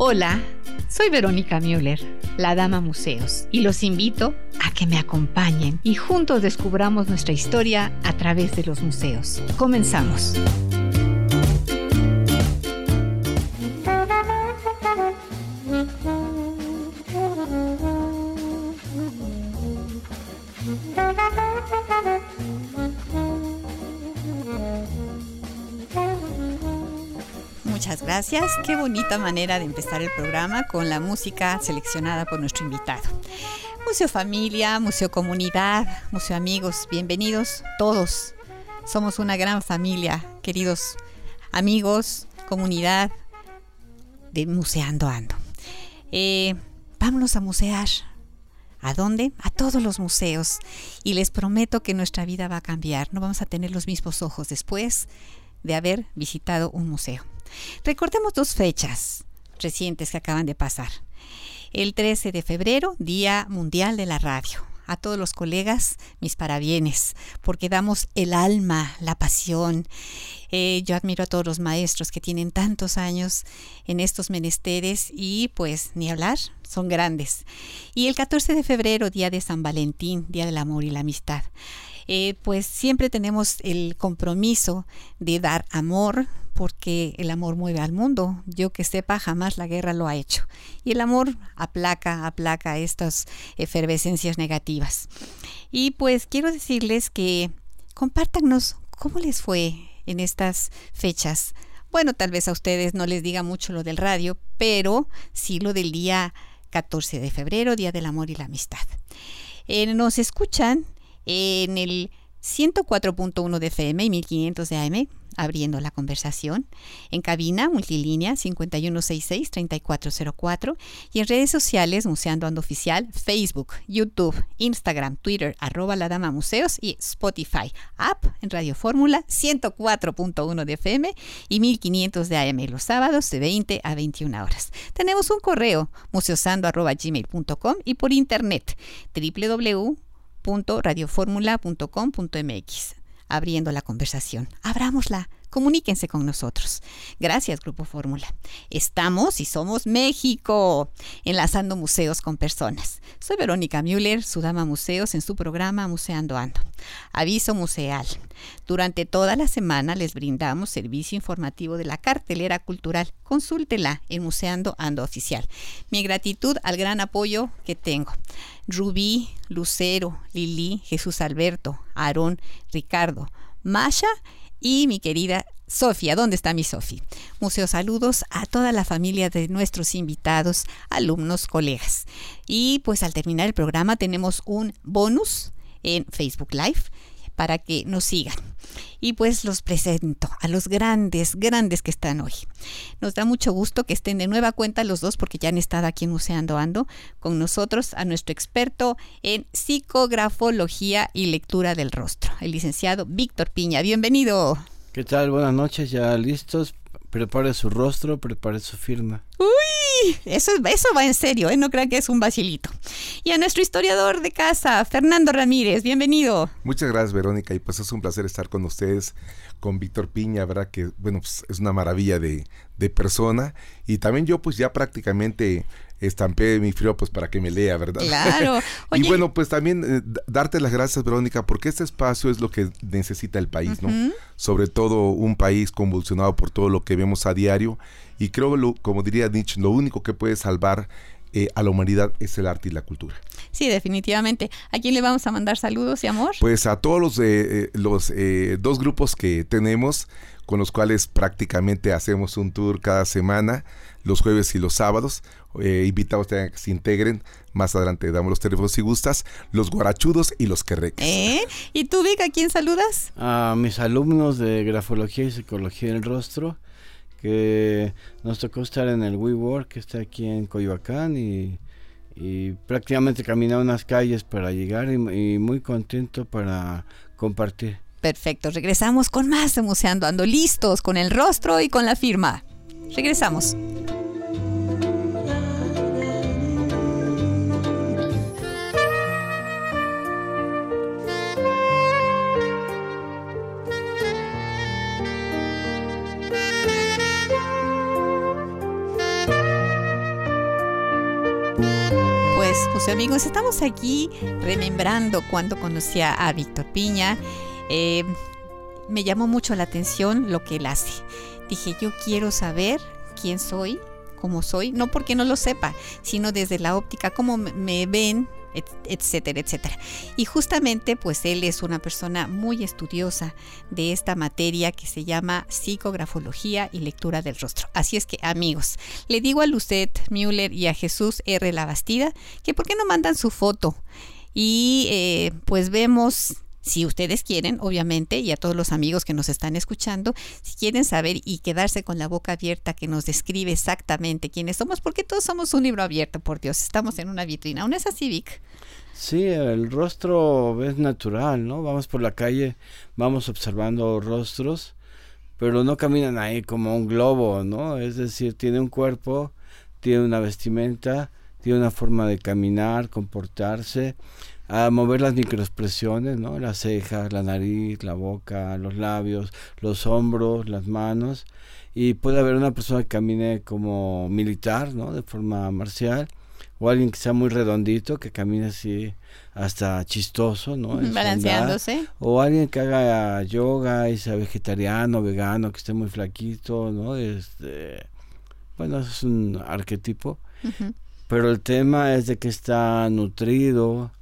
Hola, soy Verónica Müller, la Dama Museos, y los invito a que me acompañen y juntos descubramos nuestra historia a través de los museos. Comenzamos. Gracias. Qué bonita manera de empezar el programa con la música seleccionada por nuestro invitado. Museo Familia, Museo Comunidad, Museo Amigos, bienvenidos todos. Somos una gran familia, queridos amigos, comunidad de Museando Ando. Eh, vámonos a musear. ¿A dónde? A todos los museos. Y les prometo que nuestra vida va a cambiar. No vamos a tener los mismos ojos después de haber visitado un museo. Recordemos dos fechas recientes que acaban de pasar. El 13 de febrero, Día Mundial de la Radio. A todos los colegas, mis parabienes, porque damos el alma, la pasión. Eh, yo admiro a todos los maestros que tienen tantos años en estos menesteres y pues ni hablar, son grandes. Y el 14 de febrero, Día de San Valentín, Día del Amor y la Amistad. Eh, pues siempre tenemos el compromiso de dar amor, porque el amor mueve al mundo. Yo que sepa, jamás la guerra lo ha hecho. Y el amor aplaca, aplaca estas efervescencias negativas. Y pues quiero decirles que compártanos cómo les fue en estas fechas. Bueno, tal vez a ustedes no les diga mucho lo del radio, pero sí lo del día 14 de febrero, Día del Amor y la Amistad. Eh, nos escuchan en el 104.1 de FM y 1500 de AM, abriendo la conversación, en cabina multilínea 5166-3404 y en redes sociales Museando Ando Oficial, Facebook, YouTube, Instagram, Twitter, arroba la dama museos y Spotify, app en Radio Fórmula 104.1 de FM y 1500 de AM los sábados de 20 a 21 horas. Tenemos un correo museosando.gmail.com y por internet www radioformula.com.mx abriendo la conversación. Abrámosla, comuníquense con nosotros. Gracias, Grupo Fórmula. Estamos y somos México, enlazando museos con personas. Soy Verónica Müller, su dama museos en su programa Museando Ando. Aviso museal. Durante toda la semana les brindamos servicio informativo de la cartelera cultural. Consúltela en Museando Ando Oficial. Mi gratitud al gran apoyo que tengo. Rubí, Lucero, Lili, Jesús Alberto, Aarón, Ricardo, Masha y mi querida Sofía. ¿Dónde está mi Sofía? Museo saludos a toda la familia de nuestros invitados, alumnos, colegas. Y pues al terminar el programa tenemos un bonus en Facebook Live para que nos sigan. Y pues los presento a los grandes, grandes que están hoy. Nos da mucho gusto que estén de nueva cuenta los dos porque ya han estado aquí en Museando Ando con nosotros a nuestro experto en psicografología y lectura del rostro, el licenciado Víctor Piña. Bienvenido. ¿Qué tal? Buenas noches, ya listos prepare su rostro, prepare su firma. Uy, eso, eso va en serio, ¿eh? no crean que es un vacilito. Y a nuestro historiador de casa, Fernando Ramírez, bienvenido. Muchas gracias, Verónica, y pues es un placer estar con ustedes, con Víctor Piña, ¿verdad? Que, bueno, pues es una maravilla de, de persona. Y también yo, pues ya prácticamente estampé mi frío pues para que me lea, ¿verdad? Claro. y bueno, pues también eh, darte las gracias, Verónica, porque este espacio es lo que necesita el país, ¿no? Sobre todo un país convulsionado por todo lo que vemos a diario. Y creo, lo, como diría Nietzsche, lo único que puede salvar eh, a la humanidad es el arte y la cultura. Sí, definitivamente. ¿A quién le vamos a mandar saludos y amor? Pues a todos los, eh, los dos grupos que tenemos, con los cuales prácticamente hacemos un tour cada semana, los jueves y los sábados. Eh, invitados a que se integren. Más adelante damos los teléfonos si gustas. Los guarachudos y los querreques. ¿Eh? ¿Y tú, Vic, a quién saludas? A mis alumnos de grafología y psicología del rostro, que nos tocó estar en el WeWork, que está aquí en Coyoacán, y, prácticamente caminar unas calles para llegar y, y muy contento para compartir. Perfecto, regresamos con más de Museando Ando, listos con el rostro y con la firma. Regresamos. pues amigos, estamos aquí remembrando cuando conocía a Víctor Piña. Eh, me llamó mucho la atención lo que él hace. Dije, yo quiero saber quién soy, cómo soy, no porque no lo sepa, sino desde la óptica, cómo me ven etcétera, etcétera. Y justamente pues él es una persona muy estudiosa de esta materia que se llama psicografología y lectura del rostro. Así es que amigos, le digo a Lucet Müller y a Jesús R. La Bastida que por qué no mandan su foto y eh, pues vemos si ustedes quieren, obviamente, y a todos los amigos que nos están escuchando, si quieren saber y quedarse con la boca abierta que nos describe exactamente quiénes somos, porque todos somos un libro abierto, por Dios, estamos en una vitrina. ¿Aún es así, Vic? Sí, el rostro es natural, ¿no? Vamos por la calle, vamos observando rostros, pero no caminan ahí como un globo, ¿no? Es decir, tiene un cuerpo, tiene una vestimenta, tiene una forma de caminar, comportarse, a mover las microexpresiones, ¿no? Las cejas, la nariz, la boca, los labios, los hombros, las manos. Y puede haber una persona que camine como militar, ¿no? De forma marcial o alguien que sea muy redondito, que camine así hasta chistoso, ¿no? Balanceándose. O alguien que haga yoga y sea vegetariano, vegano, que esté muy flaquito, ¿no? Este, bueno, eso es un arquetipo. Pero el tema es de que está nutrido,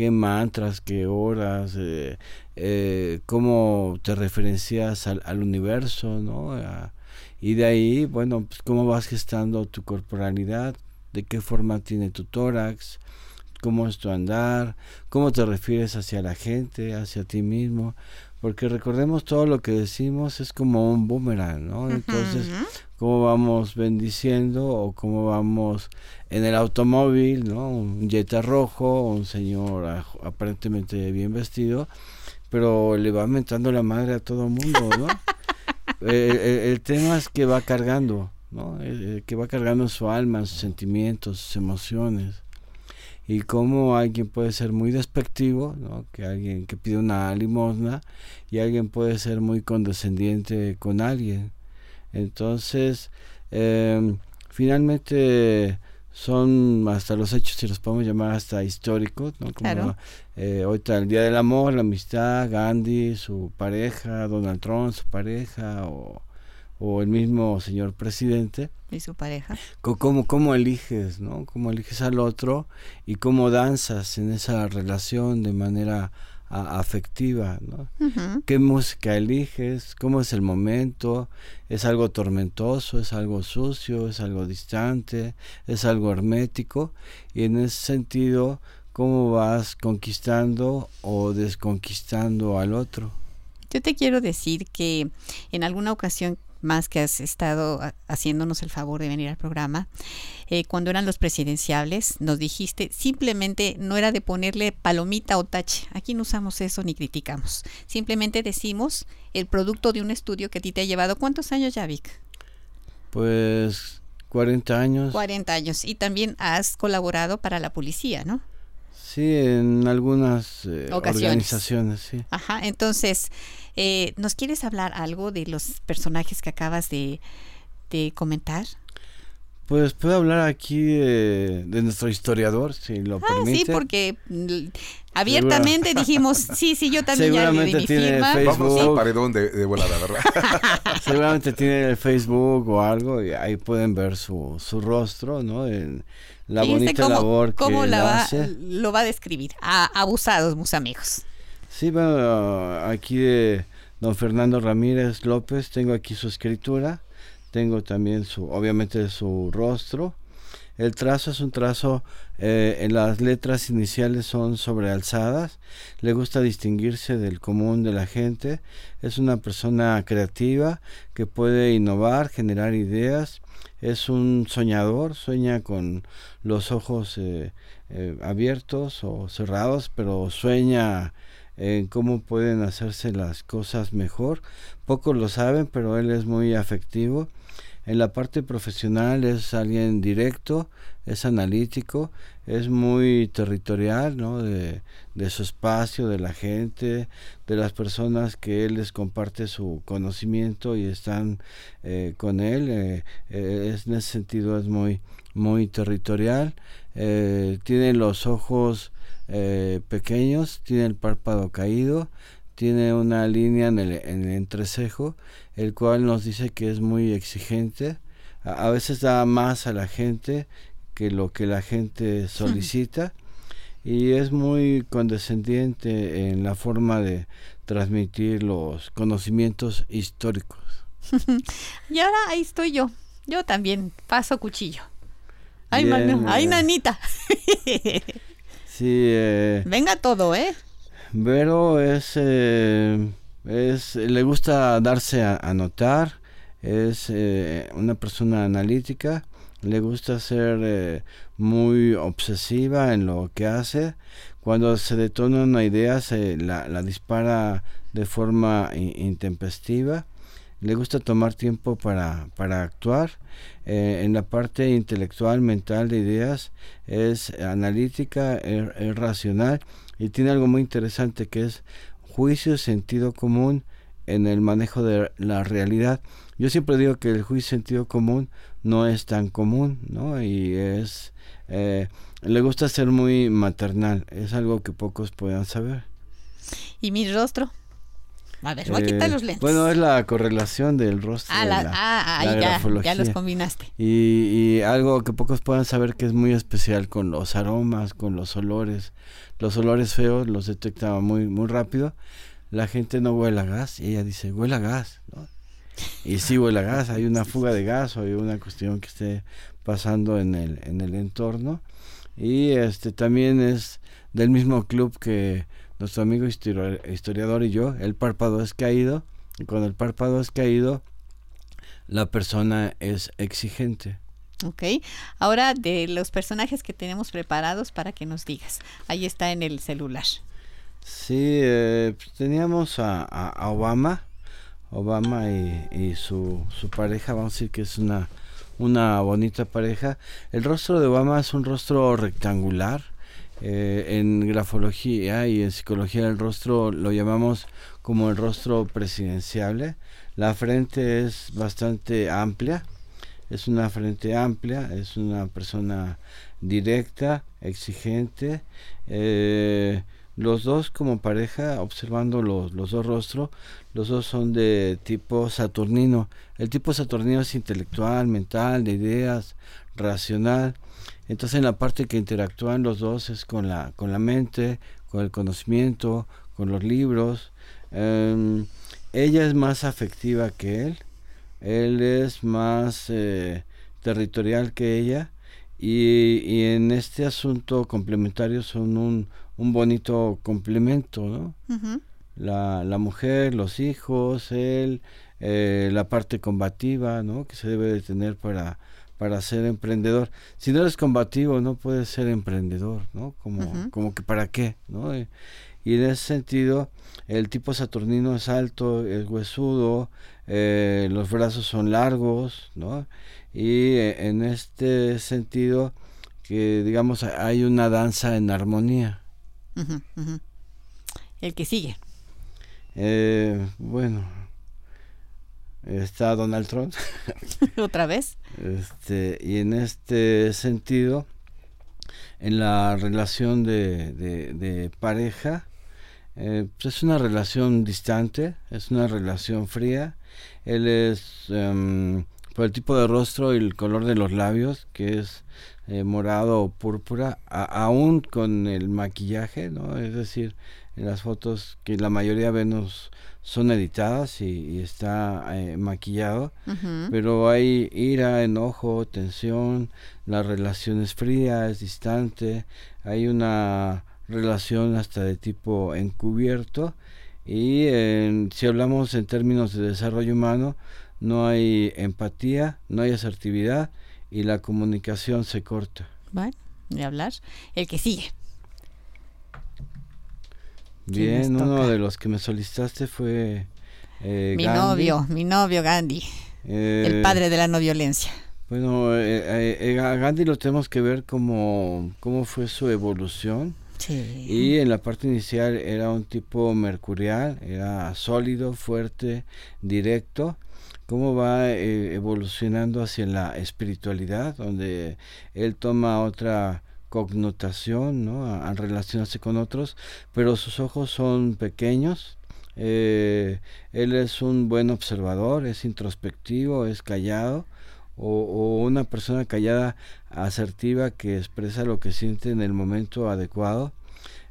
qué mantras, qué horas, eh, eh, cómo te referencias al, al universo, ¿no? y de ahí, bueno, pues cómo vas gestando tu corporalidad, de qué forma tiene tu tórax, cómo es tu andar, cómo te refieres hacia la gente, hacia ti mismo, porque recordemos todo lo que decimos es como un boomerang, ¿no? Entonces, cómo vamos bendiciendo o cómo vamos en el automóvil, ¿no? Un Jetta rojo, un señor aparentemente bien vestido, pero le va aumentando la madre a todo el mundo, ¿no? el tema es que va cargando, ¿no? Eh, eh, que va cargando su alma, sus sentimientos, sus emociones. Y cómo alguien puede ser muy despectivo, ¿no? que alguien que pide una limosna, y alguien puede ser muy condescendiente con alguien. Entonces, em, finalmente son hasta los hechos, si los podemos llamar hasta históricos, ¿no? Como eh, ahorita el Día del Amor, la Amistad, Gandhi, su pareja, Donald Trump, su pareja, o o el mismo señor presidente. Y su pareja. ¿Cómo, cómo eliges, no? Cómo eliges al otro y cómo danzas en esa relación de manera afectiva, ¿no? ¿Qué música eliges? ¿Cómo es el momento? ¿Es algo tormentoso? ¿Es algo sucio? ¿Es algo distante? ¿Es algo hermético? Y en ese sentido, ¿cómo vas conquistando o desconquistando al otro? Yo te quiero decir que en alguna ocasión más que has estado haciéndonos el favor de venir al programa. Eh, cuando eran los presidenciables, nos dijiste, simplemente no era de ponerle palomita o tache. Aquí no usamos eso ni criticamos. Simplemente decimos el producto de un estudio que a ti te ha llevado. ¿Cuántos años ya, Vic? Pues 40 años. 40 años. Y también has colaborado para la policía, ¿no? Sí, en algunas eh, organizaciones, sí. Ajá, entonces, eh, ¿nos quieres hablar algo de los personajes que acabas de, comentar? Pues puedo hablar aquí de, nuestro historiador, si lo ah, Sí, porque abiertamente dijimos, sí, sí, yo también ya le di mi firma. Vamos al paredón de, de volada, ¿verdad? Seguramente tiene el Facebook o algo y ahí pueden ver su, su rostro, ¿no? En, la bonita labor que cómo la lo va a describir. A, abusados, mis amigos. Sí, bueno, aquí de don Fernando Ramírez López tengo aquí su escritura, tengo también su, obviamente su rostro. El trazo es un trazo, eh, en las letras iniciales son sobrealzadas, le gusta distinguirse del común de la gente, es una persona creativa que puede innovar, generar ideas, es un soñador, sueña con los ojos eh, eh, abiertos o cerrados, pero sueña en cómo pueden hacerse las cosas mejor. Pocos lo saben, pero él es muy afectivo. En la parte profesional es alguien directo, es analítico, es muy territorial, ¿no? De, su espacio, de la gente, de las personas que él les comparte su conocimiento y están eh, con él. Eh, eh, es, en ese sentido es muy, muy territorial. tiene los ojos pequeños, tiene el párpado caído, tiene una línea en el, en el entrecejo, el cual nos dice que es muy exigente. A, a veces da más a la gente que lo que la gente solicita y es muy condescendiente en la forma de transmitir los conocimientos históricos. y ahora ahí estoy yo. Yo también paso cuchillo. Ay, ay, nanita. sí. Eh, Venga todo, ¿eh? Vero es, eh, es le gusta darse a, notar, es eh, una persona analítica le gusta ser eh, muy obsesiva en lo que hace. Cuando se detona una idea, se la, dispara de forma intempestiva. Le gusta tomar tiempo para, para actuar. Eh, en la parte intelectual, mental de ideas, es analítica, es racional y tiene algo muy interesante que es juicio, sentido común en el manejo de la realidad. Yo siempre digo que el juicio sentido común no es tan común, ¿no? Y es, eh, le gusta ser muy maternal, es algo que pocos puedan saber. ¿Y mi rostro? A ver, voy a quitar eh, los lentes. Bueno, es la correlación del rostro. Ah, la, ah, ya, ya, los combinaste. Y, y, algo que pocos puedan saber que es muy especial con los aromas, con los olores. Los olores feos los detecta muy, muy rápido. La gente no huele a gas y ella dice, huele a gas. ¿no? y sí huele a gas, hay una fuga de gas o hay una cuestión que esté pasando en el, en el entorno. Y este también es del mismo club que nuestro amigo historiador y yo, el párpado es caído, y cuando el párpado es caído, la persona es exigente. Ok, ahora de los personajes que tenemos preparados para que nos digas, ahí está en el celular. Sí, eh, pues teníamos a Obama, Obama y, su, su, pareja, vamos a decir que es una, una bonita pareja. El rostro de Obama es un rostro rectangular. Eh, en grafología y en psicología del rostro lo llamamos como el rostro presidenciable. La frente es bastante amplia, es una frente amplia, es una persona directa, exigente. Eh, los dos como pareja, observando los, los dos rostros, los dos son de tipo saturnino. El tipo saturnino es intelectual, mental, de ideas, racional. Entonces en la parte que interactúan los dos es con la, con la mente, con el conocimiento, con los libros. Em, ella es más afectiva que él. Él es más eh, territorial que ella. Y, y, en este asunto complementario son un, un bonito complemento, ¿no? la, la mujer, los hijos, él, eh, la parte combativa, ¿no? Que se debe de tener para, para ser emprendedor. Si no eres combativo, no puedes ser emprendedor, ¿no? Como, como que para qué, ¿no? Y, en ese sentido, el tipo saturnino es alto, es huesudo, eh, los brazos son largos, ¿no? Y eh, en este sentido, que digamos, hay una danza en armonía. El que sigue. Eh, bueno, está Donald Trump. ¿Otra vez? Este, y en este sentido, en la relación de, de, pareja, eh, pues es una relación distante, es una relación fría. Él es em, por el tipo de rostro y el color de los labios, que es eh, morado o púrpura, aún con el maquillaje, ¿no? Es decir, en las fotos que la mayoría vemos son editadas y, está eh, maquillado, pero hay ira, enojo, tensión, la relación es fría, es distante, hay una relación hasta de tipo encubierto y si hablamos en términos de desarrollo humano, no hay empatía, no hay asertividad y la comunicación se corta. Vale, de hablar. El que sigue. Bien, uno de los que me solicitaste fue eh, mi novio, mi novio Gandhi. el padre de la no violencia. Bueno, a Gandhi lo tenemos que ver como cómo fue su evolución. Sí. Y en la parte inicial era un tipo mercurial, era sólido, fuerte, directo cómo va eh, evolucionando hacia la espiritualidad, donde él toma otra connotación ¿no? al relacionarse con otros, pero sus ojos son pequeños. Eh, él es un buen observador, es introspectivo, es callado, o, una persona callada, asertiva, que expresa lo que siente en el momento adecuado.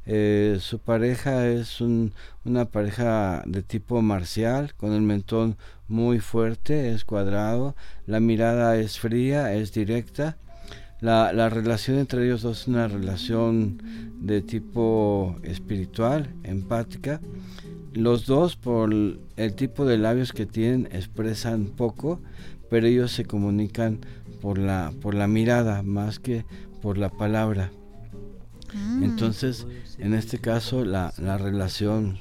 Eh, su pareja es una pareja de tipo marcial, con el mentón muy fuerte, es cuadrado, la mirada es fría, es directa. La, la relación entre ellos dos es una relación de tipo espiritual, empática. Los dos, por el tipo de labios que tienen, expresan poco, pero ellos se comunican por la, por la mirada más que por la palabra. Mm. Entonces, en este caso, la, la relación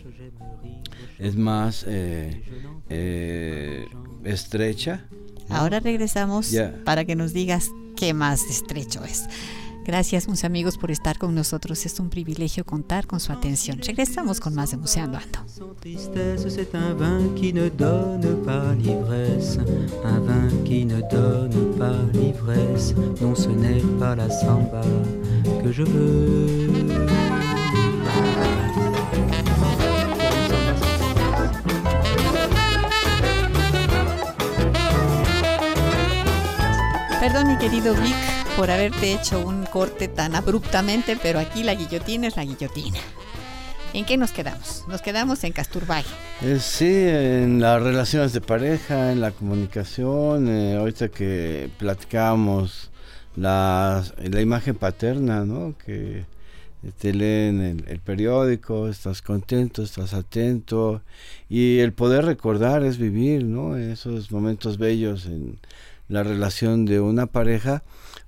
es más eh, eh, estrecha. Ahora regresamos para que nos digas qué más estrecho es. Gracias, mis amigos, por estar con nosotros. Es un privilegio contar con su atención. Regresamos con más de Museando. Perdón, mi querido Vic, por haberte hecho un corte tan abruptamente, pero aquí la guillotina es la guillotina. ¿En qué nos quedamos? Nos quedamos en Casturbay. Eh, sí, en las relaciones de pareja, en la comunicación. Eh, ahorita que platicábamos la, la imagen paterna, ¿no? Que te leen el, el, periódico, estás contento, estás atento. Y el poder recordar es vivir, ¿no? Esos momentos bellos en la relación de una pareja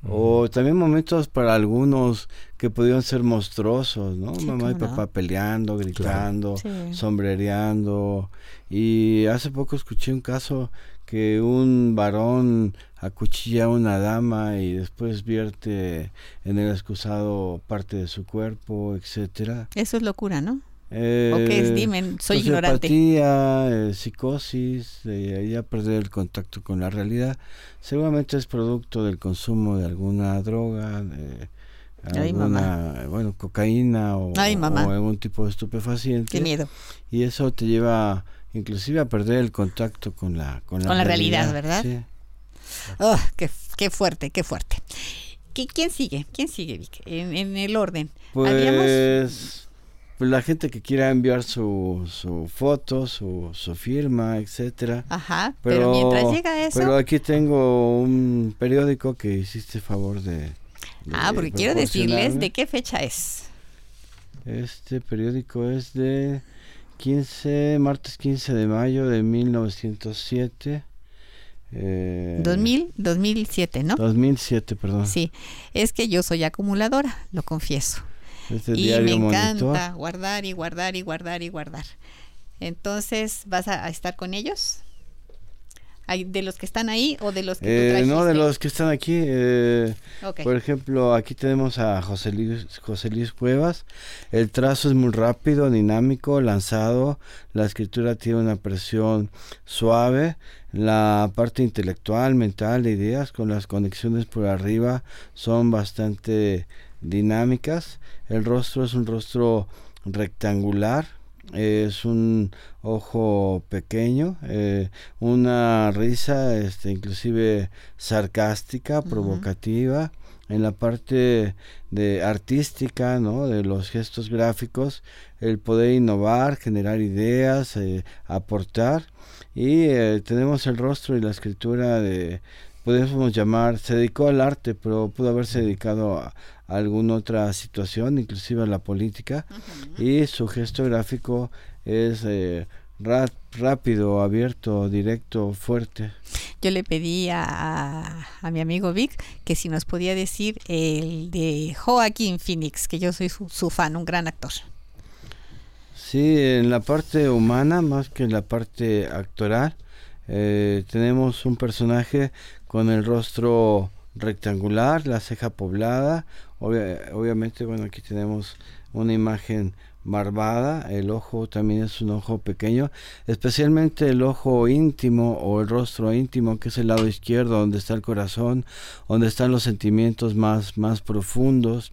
o también momentos para algunos que pudieron ser monstruosos, ¿no? Mamá y papá peleando, gritando, sombrereando. Y hace poco escuché un caso que un varón acuchilla a una dama y después vierte en el excusado parte de su cuerpo, etcétera. Eso es locura, ¿no? Eh, ¿O qué es? Dime, soy ignorante. Eh, psicosis, de ya perder el contacto con la realidad, seguramente es producto del consumo de alguna droga, de alguna, bueno, cocaína o, algún tipo de estupefaciente. Qué miedo. Y eso te lleva inclusive a perder el contacto con la con la, realidad, ¿verdad? Sí. Oh, qué, qué fuerte, qué fuerte. ¿Quién sigue? ¿Quién sigue, Vic? En, en el orden. Pues pues la gente que quiera enviar su, su foto, su, su firma, etcétera. Ajá, pero, mientras llega eso. Pero aquí tengo un periódico que hiciste favor de. ah, porque quiero decirles de qué fecha es. Este periódico es de 15, martes 15 de mayo de 1907. Eh, 2000, 2007, ¿no? 2007, perdón. Sí, es que yo soy acumuladora, lo confieso. Este y me encanta guardar y guardar y guardar y guardar. Entonces, ¿vas a, estar con ellos? ¿De los que están ahí o de los que eh, No, de los que están aquí. Eh, Por ejemplo, aquí tenemos a José Luis, José Luis Cuevas. El trazo es muy rápido, dinámico, lanzado. La escritura tiene una presión suave. La parte intelectual, mental, de ideas con las conexiones por arriba son bastante dinámicas. El rostro es un rostro rectangular, es un ojo pequeño, eh, una risa este, inclusive sarcástica, provocativa. En la parte de artística, ¿no? de los gestos gráficos, el poder innovar, generar ideas, eh, aportar. Y eh, tenemos el rostro y la escritura de, podemos llamar, se dedicó al arte, pero pudo haberse dedicado a, alguna otra situación, inclusive a la política, y su gesto gráfico es eh, rápido, abierto, directo, fuerte. Yo le pedí a, a, mi amigo Vic que si nos podía decir el de Joaquín Phoenix, que yo soy su, su fan, un gran actor. Sí, en la parte humana más que en la parte actoral, Eh, tenemos un personaje con el rostro rectangular, la ceja poblada. Obviamente, bueno, aquí tenemos una imagen barbada, el ojo también es un ojo pequeño, especialmente el ojo íntimo o el rostro íntimo, que es el lado izquierdo, donde está el corazón, donde están los sentimientos más, más profundos.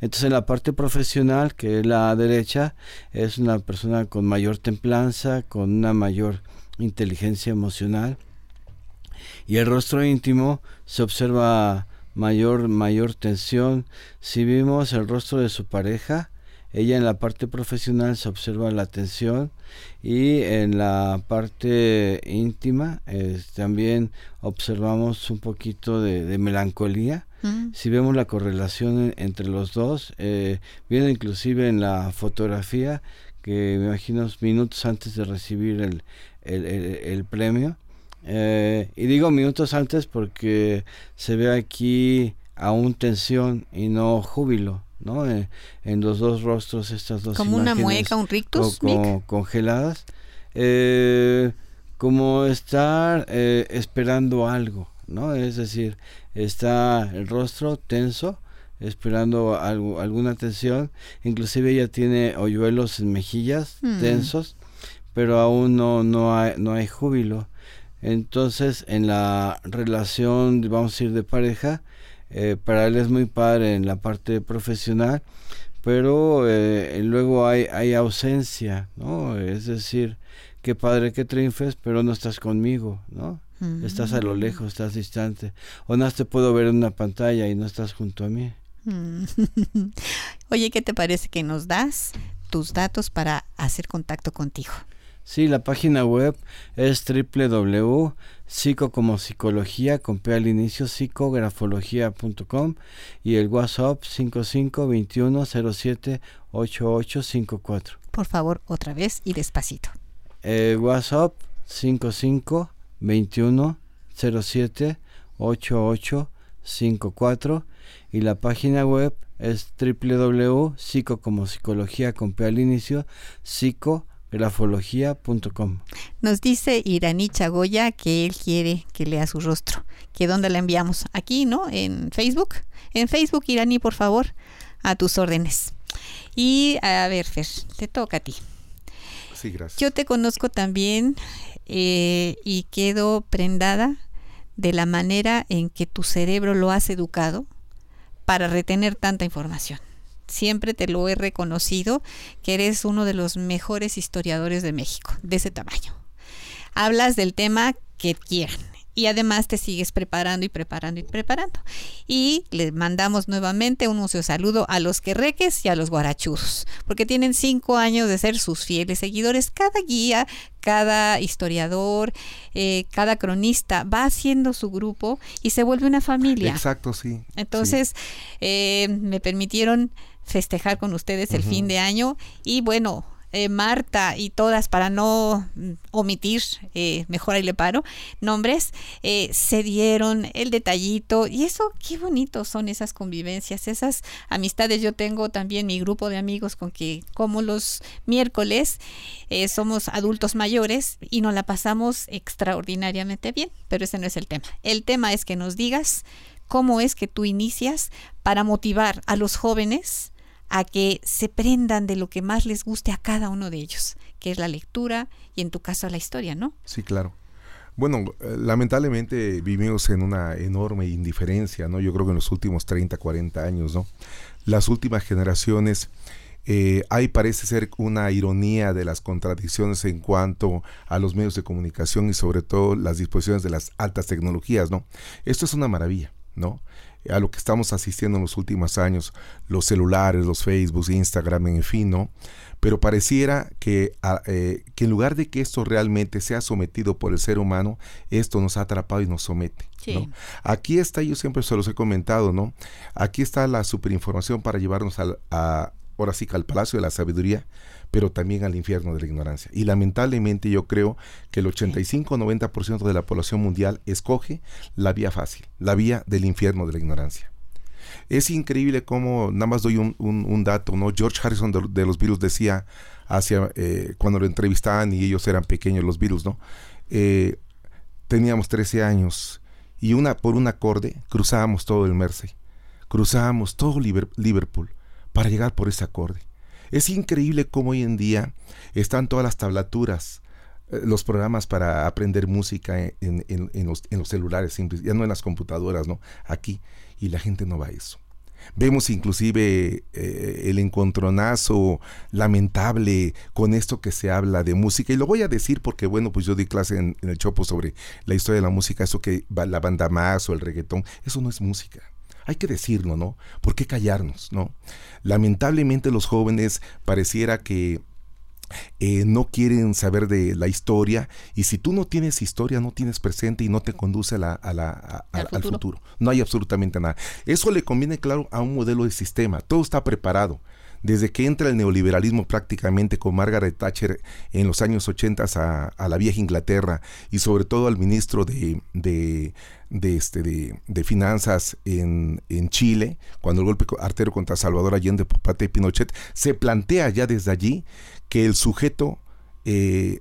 Entonces en la parte profesional, que es la derecha, es una persona con mayor templanza, con una mayor inteligencia emocional. Y el rostro íntimo se observa mayor, mayor tensión. Si vimos el rostro de su pareja, ella en la parte profesional se observa la tensión y en la parte íntima también observamos un poquito de, melancolía. Mm. Si vemos la correlación entre los dos, eh, viene inclusive en la fotografía que me imagino minutos antes de recibir el, el, premio. Eh, y digo minutos antes porque se ve aquí aún tensión y no júbilo. ¿no? Eh, en los dos rostros estas dos como una mueca un rictus congeladas eh, como estar eh, esperando algo no es decir está el rostro tenso esperando algo, alguna tensión inclusive ella tiene hoyuelos en mejillas hmm. tensos pero aún no no hay no hay júbilo entonces en la relación vamos a ir de pareja eh, para él es muy padre en la parte profesional, pero eh, luego hay, hay ausencia, ¿no? Es decir, qué padre que triunfes, pero no estás conmigo, ¿no? Estás a lo mm. lejos, estás distante. O no te puedo ver en una pantalla y no estás junto a mí. Mm. Oye, ¿qué te parece que nos das tus datos para hacer contacto contigo? Sí, la página web es www psico como psicología con P al inicio psicografología.com y el WhatsApp 5521078854. Por favor, otra vez y despacito. El WhatsApp 5521078854 y la página web es www como psicología con P al inicio psico grafología.com. Nos dice Irani Chagoya que él quiere que lea su rostro. ¿Que dónde la enviamos? Aquí, ¿no? En Facebook. En Facebook, Irani, por favor, a tus órdenes. Y a ver, Fer, te toca a ti. Sí, gracias. Yo te conozco también eh, y quedo prendada de la manera en que tu cerebro lo has educado para retener tanta información siempre te lo he reconocido, que eres uno de los mejores historiadores de México, de ese tamaño. Hablas del tema que quieran y además te sigues preparando y preparando y preparando. Y le mandamos nuevamente un museo saludo a los querreques y a los guarachudos, porque tienen cinco años de ser sus fieles seguidores. Cada guía, cada historiador, eh, cada cronista va haciendo su grupo y se vuelve una familia. Exacto, sí. Entonces, eh, me permitieron festejar con ustedes el fin de año y bueno, eh, Marta y todas, para no mm, omitir, eh, mejor ahí le paro, nombres, eh, se dieron el detallito y eso, qué bonito son esas convivencias, esas amistades. Yo tengo también mi grupo de amigos con que como los miércoles somos adultos mayores y nos la pasamos extraordinariamente bien, pero ese no es el tema. El tema es que nos digas cómo es que tú inicias para motivar a los jóvenes a que se prendan de lo que más les guste a cada uno de ellos, que es la lectura y en tu caso la historia, ¿no? Sí, claro. Bueno, eh, lamentablemente vivimos en una enorme indiferencia, ¿no? Yo creo que en los últimos 30, 40 años, ¿no? Las últimas generaciones, eh, hay parece ser una ironía de las contradicciones en cuanto a los medios de comunicación y sobre todo las disposiciones de las altas tecnologías, ¿no? Esto es una maravilla, ¿no? A lo que estamos asistiendo en los últimos años, los celulares, los Facebook, Instagram, en fin, ¿no? Pero pareciera que, eh, que en lugar de que esto realmente sea sometido por el ser humano, esto nos ha atrapado y nos somete. ¿no? Aquí está, yo siempre se los he comentado, ¿no? Aquí está la superinformación para llevarnos al, a, ahora sí, al Palacio de la Sabiduría, pero también al infierno de la ignorancia. Y lamentablemente yo creo que el 85-90% de la población mundial escoge la vía fácil, la vía del infierno de la ignorancia. Es increíble cómo, nada más doy un, dato, ¿no? George Harrison de, los virus decía hacia, eh, cuando lo entrevistaban y ellos eran pequeños los virus, ¿no? Eh, teníamos 13 años y una por un acorde cruzábamos todo el Mersey, cruzábamos todo Liverpool para llegar por ese acorde. Es increíble cómo hoy en día están todas las tablaturas, eh, los programas para aprender música en, los, celulares simples, ya no en las computadoras, ¿no? Aquí. Y la gente no va a eso. Vemos inclusive eh, el encontronazo lamentable con esto que se habla de música. Y lo voy a decir porque, bueno, pues yo di clase en, en el Chopo sobre la historia de la música, eso que la banda más o el reggaetón, eso no es música. Hay que decirlo, ¿no? ¿Por qué callarnos, no? Lamentablemente los jóvenes pareciera que eh, no quieren saber de la historia y si tú no tienes historia, no tienes presente y no te conduce a la, al, futuro. No hay absolutamente nada. Eso le conviene, claro, a un modelo de sistema. Todo está preparado. Desde que entra el neoliberalismo prácticamente con Margaret Thatcher en los años 80 a, la vieja Inglaterra y sobre todo al ministro de, de, este, de, finanzas en, en, Chile, cuando el golpe artero contra Salvador Allende por parte de Pinochet, se plantea ya desde allí que el sujeto eh,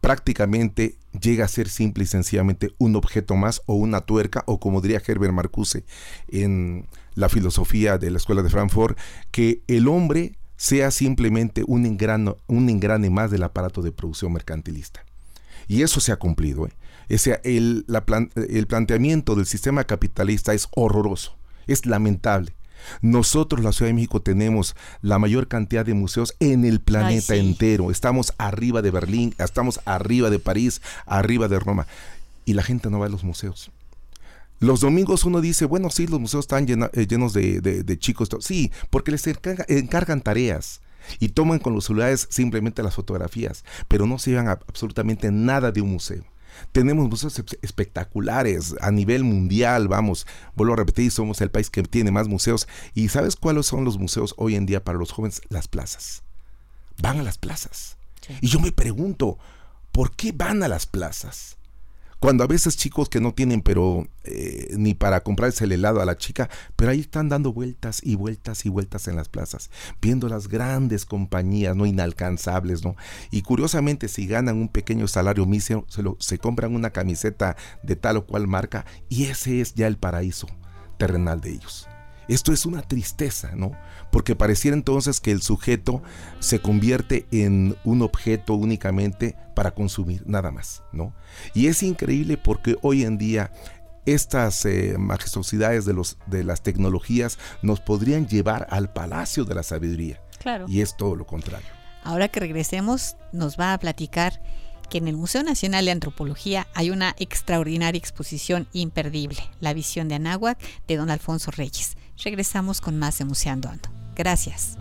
prácticamente llega a ser simple y sencillamente un objeto más o una tuerca o como diría Herbert Marcuse en la filosofía de la escuela de Frankfurt, que el hombre sea simplemente un engrano, un engrane más del aparato de producción mercantilista. Y eso se ha cumplido. ¿eh? Ese, el, el planteamiento del sistema capitalista es horroroso, es lamentable. Nosotros, la Ciudad de México, tenemos la mayor cantidad de museos en el planeta entero. Estamos arriba de Berlín, estamos arriba de París, arriba de Roma. Y la gente no va a los museos. Los domingos uno dice, bueno, sí, los museos están eh, llenos de, chicos. Sí, porque les encargan tareas y toman con los celulares simplemente las fotografías, pero no se llevan absolutamente nada de un museo. Tenemos museos espectaculares a nivel mundial, vamos, vuelvo a repetir, somos el país que tiene más museos. ¿Y sabes cuáles son los museos hoy en día para los jóvenes? Las plazas. Van a las plazas. Y yo me pregunto, ¿por qué van a las plazas? Cuando a veces chicos que no tienen, pero eh, ni para comprarse el helado a la chica, pero ahí están dando vueltas y vueltas y vueltas en las plazas, viendo las grandes compañías, no inalcanzables, ¿no? Y curiosamente, si ganan un pequeño salario mísero, se, lo, se compran una camiseta de tal o cual marca y ese es ya el paraíso terrenal de ellos. Esto es una tristeza, ¿no? Porque pareciera entonces que el sujeto se convierte en un objeto únicamente para consumir, nada más, ¿no? Y es increíble porque hoy en día estas eh, majestuosidades de, los, de las tecnologías nos podrían llevar al palacio de la sabiduría. Claro. Y es todo lo contrario. Ahora que regresemos, nos va a platicar que en el Museo Nacional de Antropología hay una extraordinaria exposición imperdible, La visión de Anáhuac de don Alfonso Reyes. Regresamos con más de Museando Ando. Gracias.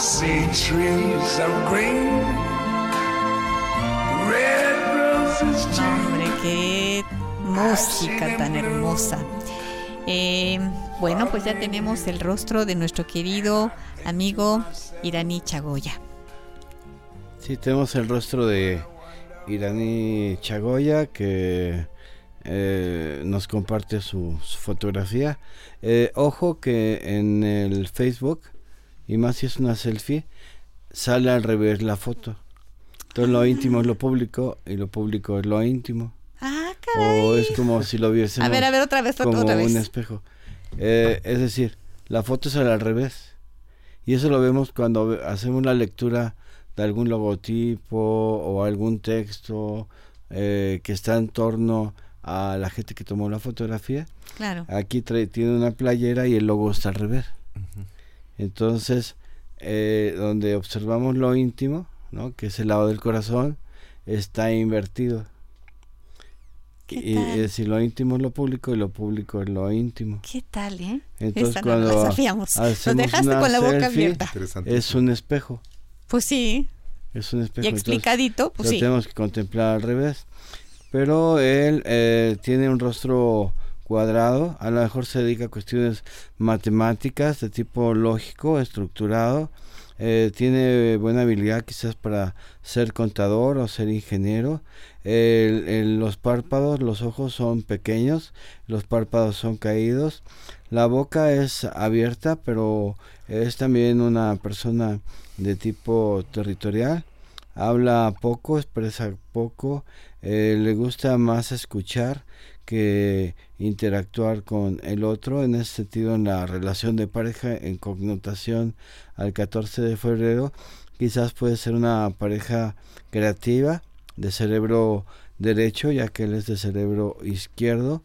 see trees of green, red roses Hombre, qué música tan hermosa. Eh, bueno, pues ya tenemos el rostro de nuestro querido amigo Iraní Chagoya. Sí, tenemos el rostro de Iraní Chagoya que eh, nos comparte su, fotografía. Eh, ojo que en el Facebook y más si es una selfie, sale al revés la foto. Entonces lo íntimo es lo público y lo público es lo íntimo. Ah, caray. O es como si lo viésemos. A ver, a ver, otra vez, como otra vez. un espejo. Eh, es decir, la foto sale al revés. Y eso lo vemos cuando hacemos la lectura de algún logotipo o algún texto eh, que está en torno a la gente que tomó la fotografía. Claro. Aquí tiene una playera y el logo está al revés. Entonces, eh, donde observamos lo íntimo, ¿no? que es el lado del corazón, está invertido. Y, es decir, lo íntimo es lo público y lo público es lo íntimo. ¿Qué tal, eh? Entonces, cuando Nos dejaste con la boca abierta. Es un espejo. Pues sí. Es un espejo. Y explicadito, pues lo sí. tenemos que contemplar al revés. Pero él eh, tiene un rostro cuadrado, a lo mejor se dedica a cuestiones matemáticas de tipo lógico, estructurado, eh, tiene buena habilidad quizás para ser contador o ser ingeniero. Los párpados, los ojos son pequeños, los párpados son caídos. La boca es abierta, pero es también una persona de tipo territorial. Habla poco, expresa poco, eh, le gusta más escuchar que interactuar con el otro. En ese sentido, en la relación de pareja, en connotación al 14 de febrero, quizás puede ser una pareja creativa de cerebro derecho, ya que él es de cerebro izquierdo,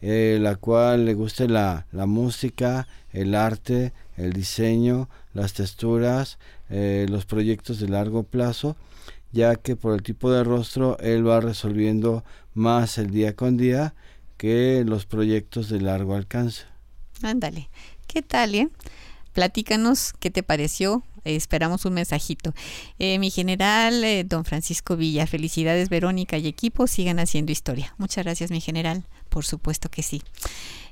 eh, la cual le guste la, la, música, el arte, el diseño, las texturas, eh, los proyectos de largo plazo, ya que por el tipo de rostro él va resolviendo más el día con día que los proyectos de largo alcance. Ándale, ¿qué tal? Eh? Platícanos qué te pareció. Esperamos un mensajito. Eh, mi general, eh, don Francisco Villa, felicidades Verónica y equipo, sigan haciendo historia. Muchas gracias, mi general. Por supuesto que sí.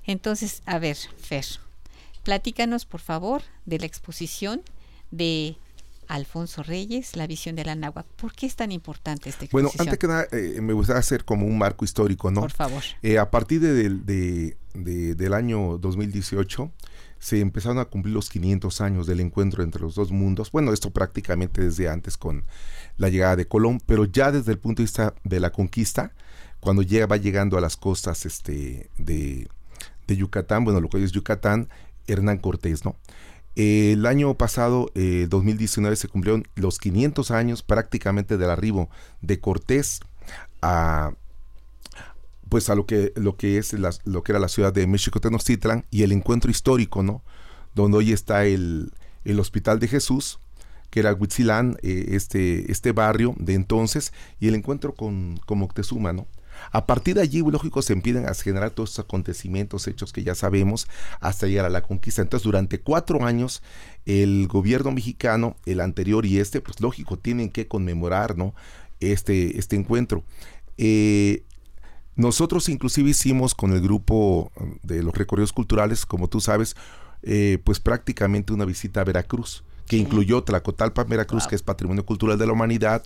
Entonces, a ver, Fer, platícanos por favor de la exposición de Alfonso Reyes, la visión de la náhuatl. ¿Por qué es tan importante exposición? Bueno, antes que nada, eh, me gustaría hacer como un marco histórico, ¿no? Por favor. Eh, a partir de, del año 2018 se empezaron a cumplir los 500 años del encuentro entre los dos mundos. Bueno, esto prácticamente desde antes con la llegada de Colón, pero ya desde el punto de vista de la conquista, cuando llega, va llegando a las costas este, de, de Yucatán, bueno, lo que es Yucatán, Hernán Cortés, ¿no? el año pasado, 2019, eh, se cumplieron los 500 años prácticamente del arribo de Cortés a pues a lo que lo que es lo que era la ciudad de México Tenochtitlan y el encuentro histórico, ¿no? Donde hoy está el, el Hospital de Jesús, que era Huitzilán, eh, este, este barrio de entonces, y el encuentro con, con Moctezuma, ¿no? A partir de allí, lógico, se empiezan a generar todos estos acontecimientos, hechos que ya sabemos, hasta llegar a la conquista. Entonces, durante cuatro años, el gobierno mexicano, el anterior y este, pues lógico, tienen que conmemorar, ¿no? Este, este encuentro. Eh, nosotros inclusive hicimos con el grupo de los recorridos culturales, como tú sabes, eh, pues prácticamente una visita a Veracruz que incluyó Tlacotalpa, Veracruz, que es Patrimonio Cultural de la Humanidad,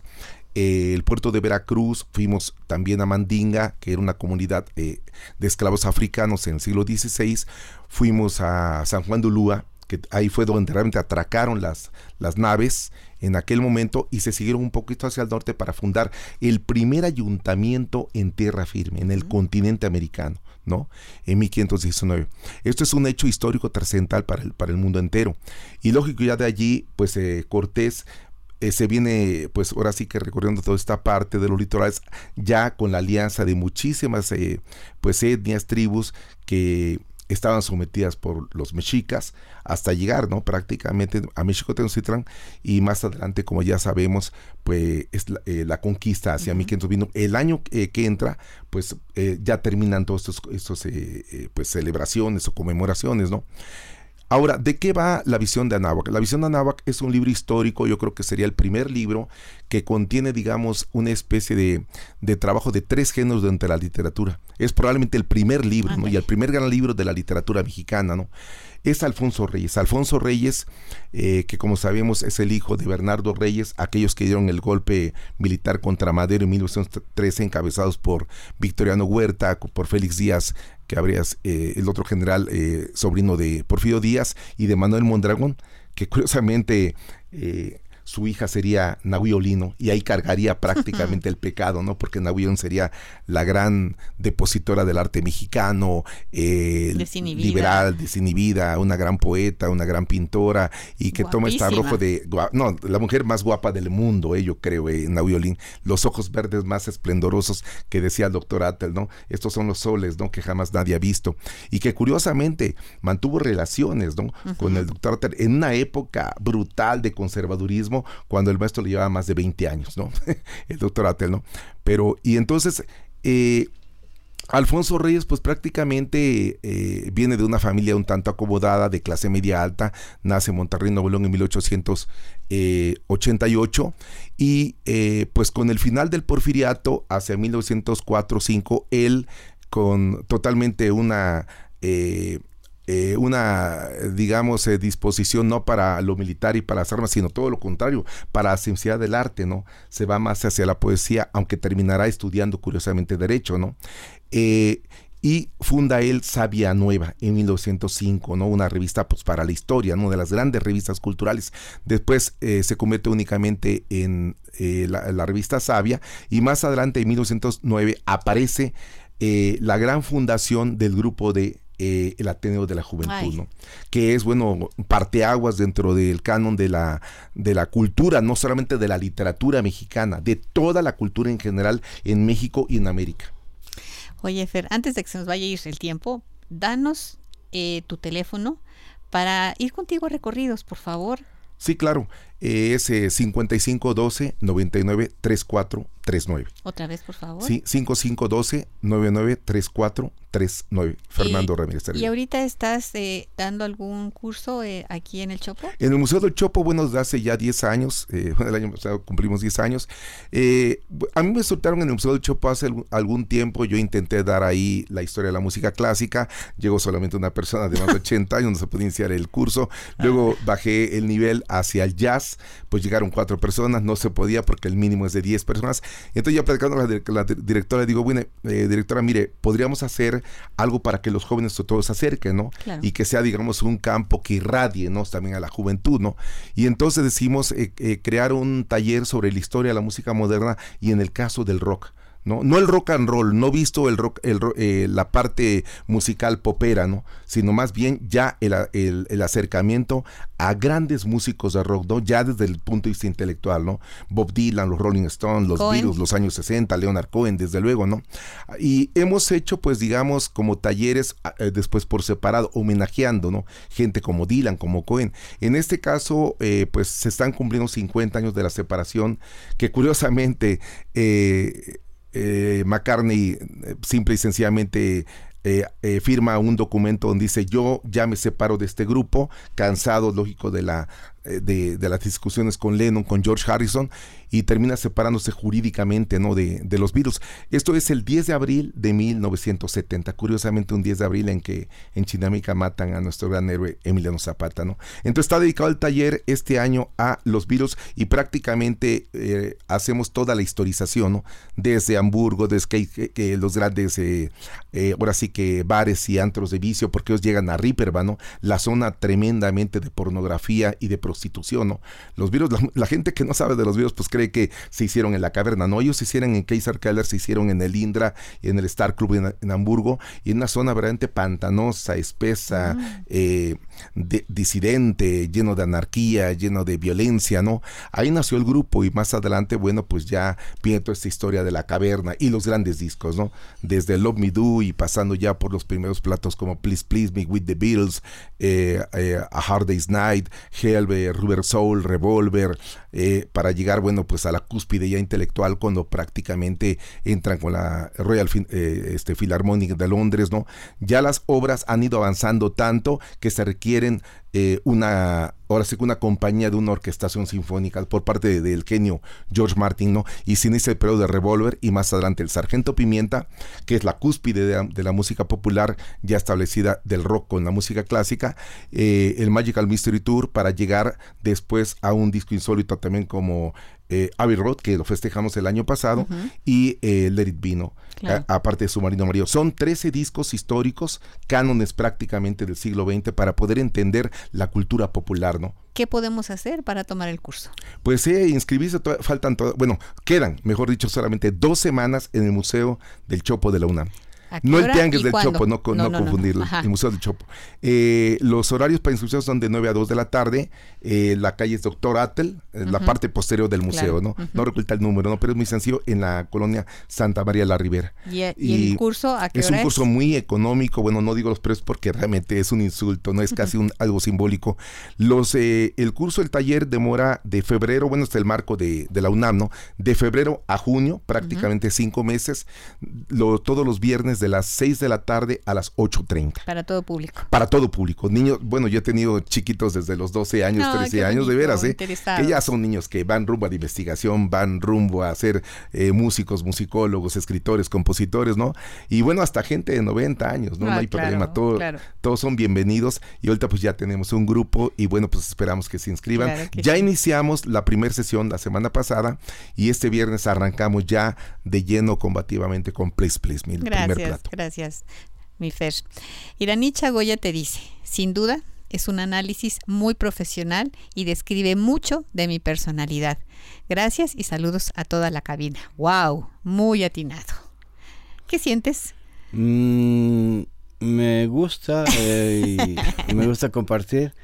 eh, el puerto de Veracruz, fuimos también a Mandinga, que era una comunidad eh, de esclavos africanos en el siglo XVI, fuimos a San Juan de Ulúa, que ahí fue donde realmente atracaron las, las naves en aquel momento y se siguieron un poquito hacia el norte para fundar el primer ayuntamiento en tierra firme, en el continente americano. ¿no? En 1519. Esto es un hecho histórico trascendental para el, para el mundo entero. Y lógico, ya de allí, pues eh, Cortés eh, se viene, pues ahora sí que recorriendo toda esta parte de los litorales, ya con la alianza de muchísimas, eh, pues etnias, tribus que estaban sometidas por los mexicas hasta llegar, ¿no? Prácticamente a México Tenochtitlan y más adelante, como ya sabemos, pues es la, eh, conquista hacia uh vino. El año que entra, pues ya terminan todos estos, estos pues celebraciones o conmemoraciones, ¿no? Ahora, ¿de qué va la visión de Anáhuac? La visión de Anáhuac es un libro histórico, yo creo que sería el primer libro que contiene, digamos, una especie de, trabajo de tres géneros dentro de la literatura. Es probablemente el primer libro, ¿no? Y el primer gran libro de la literatura mexicana, ¿no? es Alfonso Reyes. Alfonso Reyes, eh, que como sabemos es el hijo de Bernardo Reyes, aquellos que dieron el golpe militar contra Madero en 1913, encabezados por Victoriano Huerta, por Félix Díaz, que habrías eh, el otro general eh, sobrino de Porfirio Díaz y de Manuel Mondragón, que curiosamente su hija sería Nahuiolino y ahí cargaría prácticamente el pecado, ¿no? Porque Nahuiolino sería la gran depositora del arte mexicano, eh, liberal, desinhibida, una gran poeta, una gran pintora y que toma esta rojo de, no, la mujer más guapa del mundo, eh, yo creo, eh, Nahuiolín, los ojos verdes más esplendorosos que decía el doctor Attel, ¿no? Estos son los soles, ¿no? Que jamás nadie ha visto y que curiosamente mantuvo relaciones, ¿no? Con el doctor Attel en una época brutal de conservadurismo cuando el maestro le llevaba más de 20 años, ¿no? el doctor Atel, ¿no? Pero, y entonces, eh, Alfonso Reyes, pues prácticamente eh, viene de una familia un tanto acomodada, de clase media alta, nace en Monterrey, Nuevo León en 1888 y eh, pues con el final del porfiriato, hacia 1904-5, él con totalmente una una, digamos, eh, disposición no para lo militar y para las armas, sino todo lo contrario, para la ciencia del arte, ¿no? Se va más hacia la poesía, aunque terminará estudiando curiosamente Derecho, ¿no? Eh, y funda él Sabia Nueva en 1905, ¿no? Una revista pues para la historia, ¿no? De las grandes revistas culturales. Después se convierte únicamente en la, la, revista Sabia y más adelante en 1909 aparece la gran fundación del grupo de eh, el Ateneo de la Juventud, ¿no? que es, bueno, parteaguas dentro del canon de la, de la cultura, no solamente de la literatura mexicana, de toda la cultura en general en México y en América. Oye, Fer, antes de que se nos vaya a ir el tiempo, danos eh, tu teléfono para ir contigo a recorridos, por favor. Sí, claro. Eh, es 5512 99 39. Otra vez, por favor. Sí, 5512 9934 39. Fernando Ramírez. ¿Y ahorita estás eh, dando algún curso eh, aquí en el Chopo? En el Museo del Chopo, bueno, desde hace ya 10 años, eh, el año pasado cumplimos 10 años. a mí me soltaron en el Museo del Chopo hace algún tiempo, yo intenté dar ahí la historia de la música clásica, llegó solamente una persona de más de 80 años, no se pudo iniciar el curso, luego bajé el nivel hacia el jazz, pues llegaron cuatro personas, no se podía porque el mínimo es de 10 personas, entonces ya platicando con la, directora, digo, bueno, directora, mire, podríamos hacer algo para que los jóvenes todos se acerquen, ¿no? Y que sea, digamos, un campo que irradie, ¿no? También a la juventud, ¿no? Y entonces decimos eh, eh, crear un taller sobre la historia de la música moderna y en el caso del rock. ¿No? No el rock and roll, no visto el rock, el, eh, la parte musical popera, ¿no? Sino más bien ya el, el, acercamiento a grandes músicos de rock, ¿no? Ya desde el punto de vista intelectual, ¿no? Bob Dylan, los Rolling Stones, los Beatles, los años 60, Leonard Cohen, desde luego, ¿no? Y hemos hecho, pues, digamos, como talleres eh, después por separado, homenajeando, ¿no? Gente como Dylan, como Cohen. En este caso, eh, pues, se están cumpliendo 50 años de la separación, que curiosamente, eh, eh, McCartney eh, simple y sencillamente eh, eh, firma un documento donde dice yo ya me separo de este grupo, cansado, lógico, de la eh, de, las discusiones con Lennon, con George Harrison, y termina separándose jurídicamente ¿no? de, de, los Beatles. Esto es el 10 de abril de 1970, curiosamente un 10 de abril en que en Chinamérica matan a nuestro gran héroe Emiliano Zapata. ¿no? Entonces está dedicado el taller este año a los Beatles y prácticamente eh, hacemos toda la historización, ¿no? desde Hamburgo, desde los grandes, eh, ahora sí que bares y antros de vicio, porque ellos llegan a Ripperba, ¿no? la zona tremendamente de pornografía y de prostitución, ¿no? Los virus, la, gente que no sabe de los virus, pues cree que se hicieron en la caverna, ¿no? Ellos se hicieron en Kaiser Keller, se hicieron en el Indra, en el Star Club en, Hamburgo, y en una zona verdaderamente pantanosa, espesa, ah. eh, disidente, lleno de anarquía, lleno de violencia, ¿no? Ahí nació el grupo y más adelante, bueno, pues ya viene toda esta historia de la caverna y los grandes discos, ¿no? Desde Love Me Do y pasando ya por los primeros platos como Please Please Me with the Beatles, eh, eh, A Hard Day's Night, Hell, Rubber Soul, Revolver, eh, para llegar, bueno, pues a la cúspide ya intelectual cuando prácticamente entran con la Royal eh, este, Philharmonic de Londres, ¿no? Ya las obras han ido avanzando tanto que se requieren eh, una, ahora sí que una compañía de una orquestación sinfónica por parte del genio George Martin, ¿no? Y sin ese periodo de Revolver y más adelante el Sargento Pimienta, que es la cúspide de, la música popular ya establecida del rock con la música clásica, eh, el Magical Mystery Tour para llegar después a un disco insólito también como eh, Abbey Road, que lo festejamos el año pasado, y eh, Let It Be, ¿no? aparte de Submarino Amarillo. Son 13 discos históricos, cánones prácticamente del siglo XX, para poder entender la cultura popular, ¿no? ¿Qué podemos hacer para tomar el curso? Pues eh, inscribirse, faltan, bueno, quedan, mejor dicho, solamente dos semanas en el Museo del Chopo de la UNAM. No el Tianguis del Chopo, no, confundirlo, el Museo del Chopo. Eh, los horarios para inscripción son de 9 a 2 de la tarde. Eh, la calle es Doctor Atel, eh, la parte posterior del museo, ¿no? No recuerda el número, ¿no? Pero es muy sencillo en la colonia Santa María la Ribera. ¿Y, el curso a qué Es un curso muy económico, bueno, no digo los precios porque realmente es un insulto, no es casi un, algo simbólico. Los, el curso, el taller demora de febrero, bueno, está el marco de, la UNAM, ¿no? De febrero a junio, prácticamente cinco meses, lo, todos los viernes desde las 6 de la tarde a las 8.30. Para todo público. Para todo público. Niños, bueno, yo he tenido chiquitos desde los 12 años, 13 años, de veras, ¿eh? Que ya son niños que van rumbo a la investigación, van rumbo a ser eh, músicos, musicólogos, escritores, compositores, ¿no? Y bueno, hasta gente de 90 años, ¿no? no ah, hay problema, todo, todos son bienvenidos y ahorita pues ya tenemos un grupo y bueno, pues esperamos que se inscriban. ya iniciamos la primera sesión la semana pasada y este viernes arrancamos ya de lleno combativamente con Place Place, mi gracias, primer plato. Gracias, mi Fer. Iranicha Goya te dice, sin duda es un análisis muy profesional y describe mucho de mi personalidad. Gracias y saludos a toda la cabina. ¡Wow! Muy atinado. ¿Qué sientes? Mm, me gusta eh, y, me gusta compartir.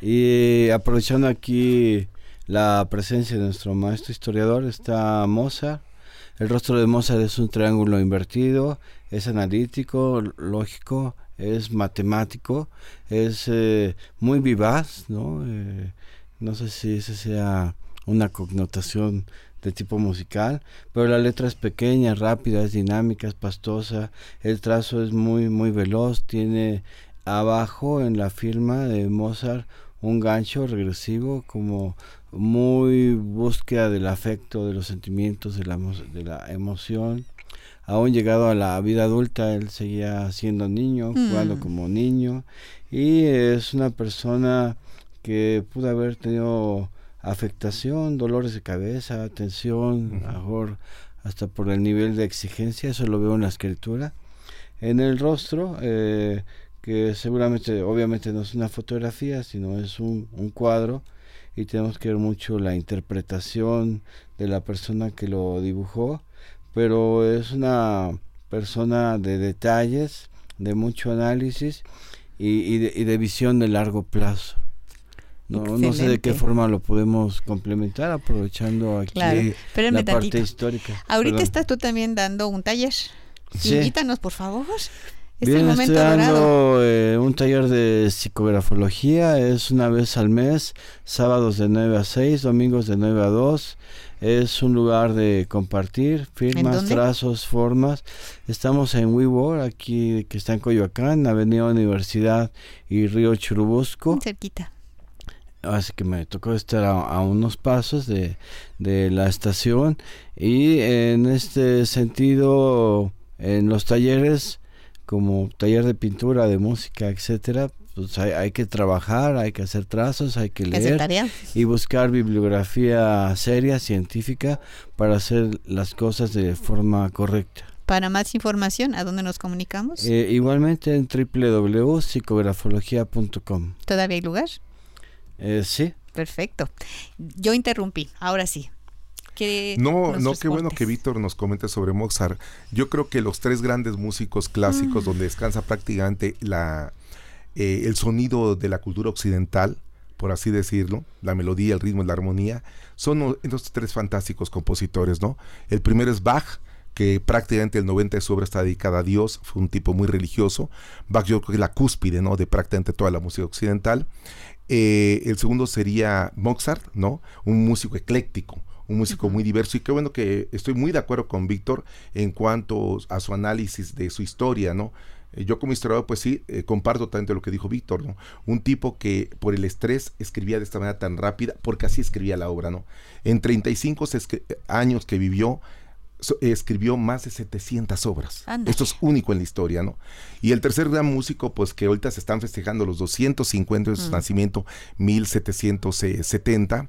Y aprovechando aquí la presencia de nuestro maestro historiador, está Mozart. El rostro de Mozart es un triángulo invertido, es analítico, lógico, es matemático, es eh, muy vivaz, ¿no? Eh, no sé si esa sea una connotación de tipo musical, pero la letra es pequeña, rápida, es dinámica, es pastosa, el trazo es muy muy veloz, tiene abajo en la firma de Mozart un gancho regresivo como muy búsqueda del afecto, de los sentimientos, de la, de la emoción. Aún llegado a la vida adulta, él seguía siendo niño, jugando mm. como niño, y es una persona que pudo haber tenido afectación, dolores de cabeza, tensión, mejor hasta por el nivel de exigencia, eso lo veo en la escritura. En el rostro, eh, que seguramente, obviamente no es una fotografía, sino es un, un cuadro, y tenemos que ver mucho la interpretación de la persona que lo dibujó, pero es una persona de detalles, de mucho análisis y, de, y de visión de largo plazo. No, no sé de qué forma lo podemos complementar aprovechando aquí la parte histórica. Ahorita estás tú también dando un taller. Invítanos, por favor. Es Bien, estoy dando eh, un taller de psicografología, es una vez al mes, sábados de 9 a 6, domingos de 9 a 2. Es un lugar de compartir firmas, trazos, formas. Estamos en WeWork, aquí que está en Coyoacán, Avenida Universidad y Río Churubusco. cerquita así que me tocó estar a, unos pasos de, de, la estación y en este sentido en los talleres como taller de pintura de música etcétera pues hay, que trabajar hay que hacer trazos hay que leer y buscar bibliografía seria científica para hacer las cosas de forma correcta para más información, ¿a dónde nos comunicamos? Eh, igualmente en www.psicografología.com. ¿Todavía hay lugar? Eh, sí. Perfecto. Yo interrumpí, ahora sí. no, no, qué bueno que Víctor nos comente sobre Mozart. Yo creo que los tres grandes músicos clásicos mm. donde descansa prácticamente la, eh, el sonido de la cultura occidental, por así decirlo, la melodía, el ritmo y la armonía, son estos tres fantásticos compositores, ¿no? El primero es Bach, que prácticamente el 90 de su obra está dedicada a Dios, fue un tipo muy religioso. Bach yo creo que es la cúspide, ¿no? De prácticamente toda la música occidental. Eh, el segundo sería Mozart, ¿no? Un músico ecléctico, un músico muy diverso y qué bueno que estoy muy de acuerdo con Víctor en cuanto a su análisis de su historia, ¿no? Eh, yo como historiador, pues sí, eh, comparto tanto lo que dijo Víctor, ¿no? Un tipo que por el estrés escribía de esta manera tan rápida, porque así escribía la obra, ¿no? En 35 años que vivió, escribió más de 700 obras. Esto es único en la historia, ¿no? Y el tercer gran músico, pues que ahorita se están festejando los 250 de su mm. nacimiento, 1770,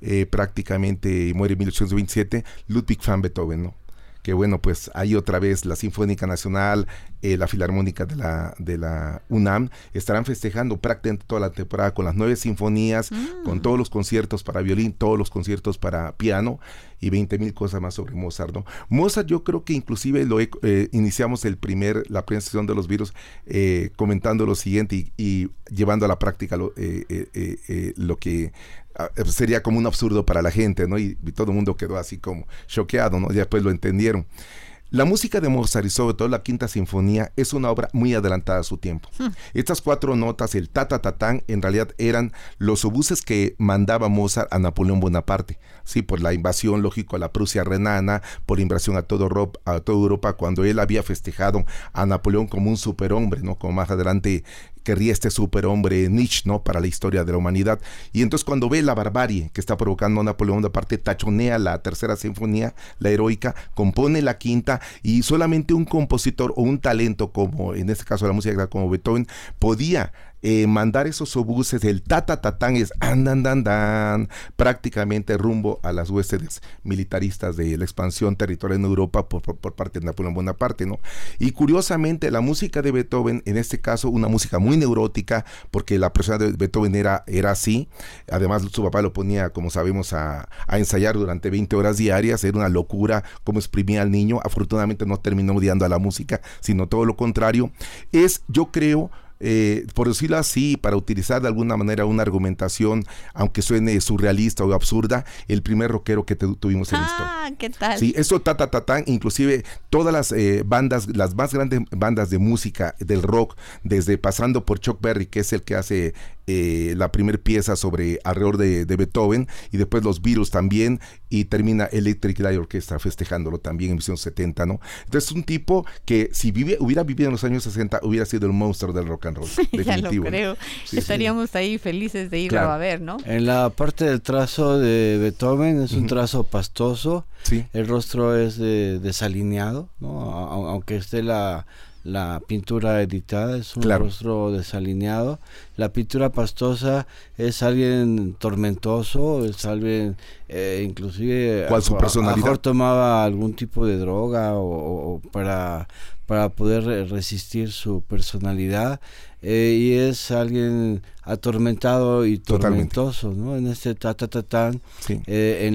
eh, prácticamente muere en 1827, Ludwig van Beethoven, ¿no? Que bueno, pues ahí otra vez la Sinfónica Nacional, eh, la Filarmónica de la, de la UNAM, estarán festejando prácticamente toda la temporada con las nueve sinfonías, con mm. todos los conciertos para violín, todos los conciertos para piano y 20 mil cosas más sobre Mozart, ¿no? Mozart yo creo que inclusive lo eh, iniciamos el primer, la primera sesión de los virus eh, comentando lo siguiente y, llevando a la práctica lo, lo que Ah, eh, sería como un absurdo para la gente, ¿no? Y, todo el mundo quedó así como choqueado, ¿no? Y después lo entendieron. La música de Mozart y sobre todo la Quinta Sinfonía es una obra muy adelantada a su tiempo. Hmm. Estas cuatro notas, el ta ta ta tan, en realidad eran los obuses que mandaba Mozart a Napoleón Bonaparte. Sí, por la invasión, lógico, a la Prusia renana, por invasión a, todo Europa, a toda Europa, cuando él había festejado a Napoleón como un superhombre, ¿no? Como más adelante querría este superhombre Nietzsche, ¿no? Para la historia de la humanidad. Y entonces cuando ve la barbarie que está provocando Napoleón Bonaparte, tachonea la tercera sinfonía, la heroica, compone la quinta y solamente un compositor o un talento como en este caso la música como Beethoven podía eh, mandar esos obuses, el ta ta ta tan es andan dan dan prácticamente rumbo a las huestes militaristas de la expansión territorial en Europa por, por, por, parte de Napoleón Bonaparte, ¿no? Y curiosamente la música de Beethoven, en este caso una música muy neurótica, porque la persona de Beethoven era, era así, además su papá lo ponía, como sabemos, a, a ensayar durante 20 horas diarias, era una locura cómo exprimía al niño, afortunadamente no terminó odiando a la música, sino todo lo contrario, es, yo creo, eh, por decirlo así, para utilizar de alguna manera una argumentación, aunque suene surrealista o absurda, el primer rockero que te, tuvimos en ah, esto. ¿qué tal? Sí, eso ta ta ta tan, inclusive todas las eh, bandas, las más grandes bandas de música del rock, desde pasando por Chuck Berry, que es el que hace eh, la primera pieza sobre alrededor de, de, Beethoven, y después los Beatles también, y termina Electric Light Orchestra festejándolo también en 1970, ¿no? Entonces es un tipo que si vive, hubiera vivido en los años 60, hubiera sido el monstruo del rock and roll. ya lo creo. Sí, Estaríamos sí. ahí felices de irlo claro. a ver, ¿no? En la parte del trazo de Beethoven es un uh -huh. trazo pastoso, sí. el rostro es de, desalineado, ¿no? aunque esté la, la pintura editada, es un claro. rostro desalineado. La pintura pastosa es alguien tormentoso, es alguien eh, inclusive ¿Cuál su personalidad? A mejor tomaba algún tipo de droga o, o para para poder resistir su personalidad eh, y es alguien atormentado y tormentoso, Totalmente. ¿no? En este ta ta ta tan sí. eh, en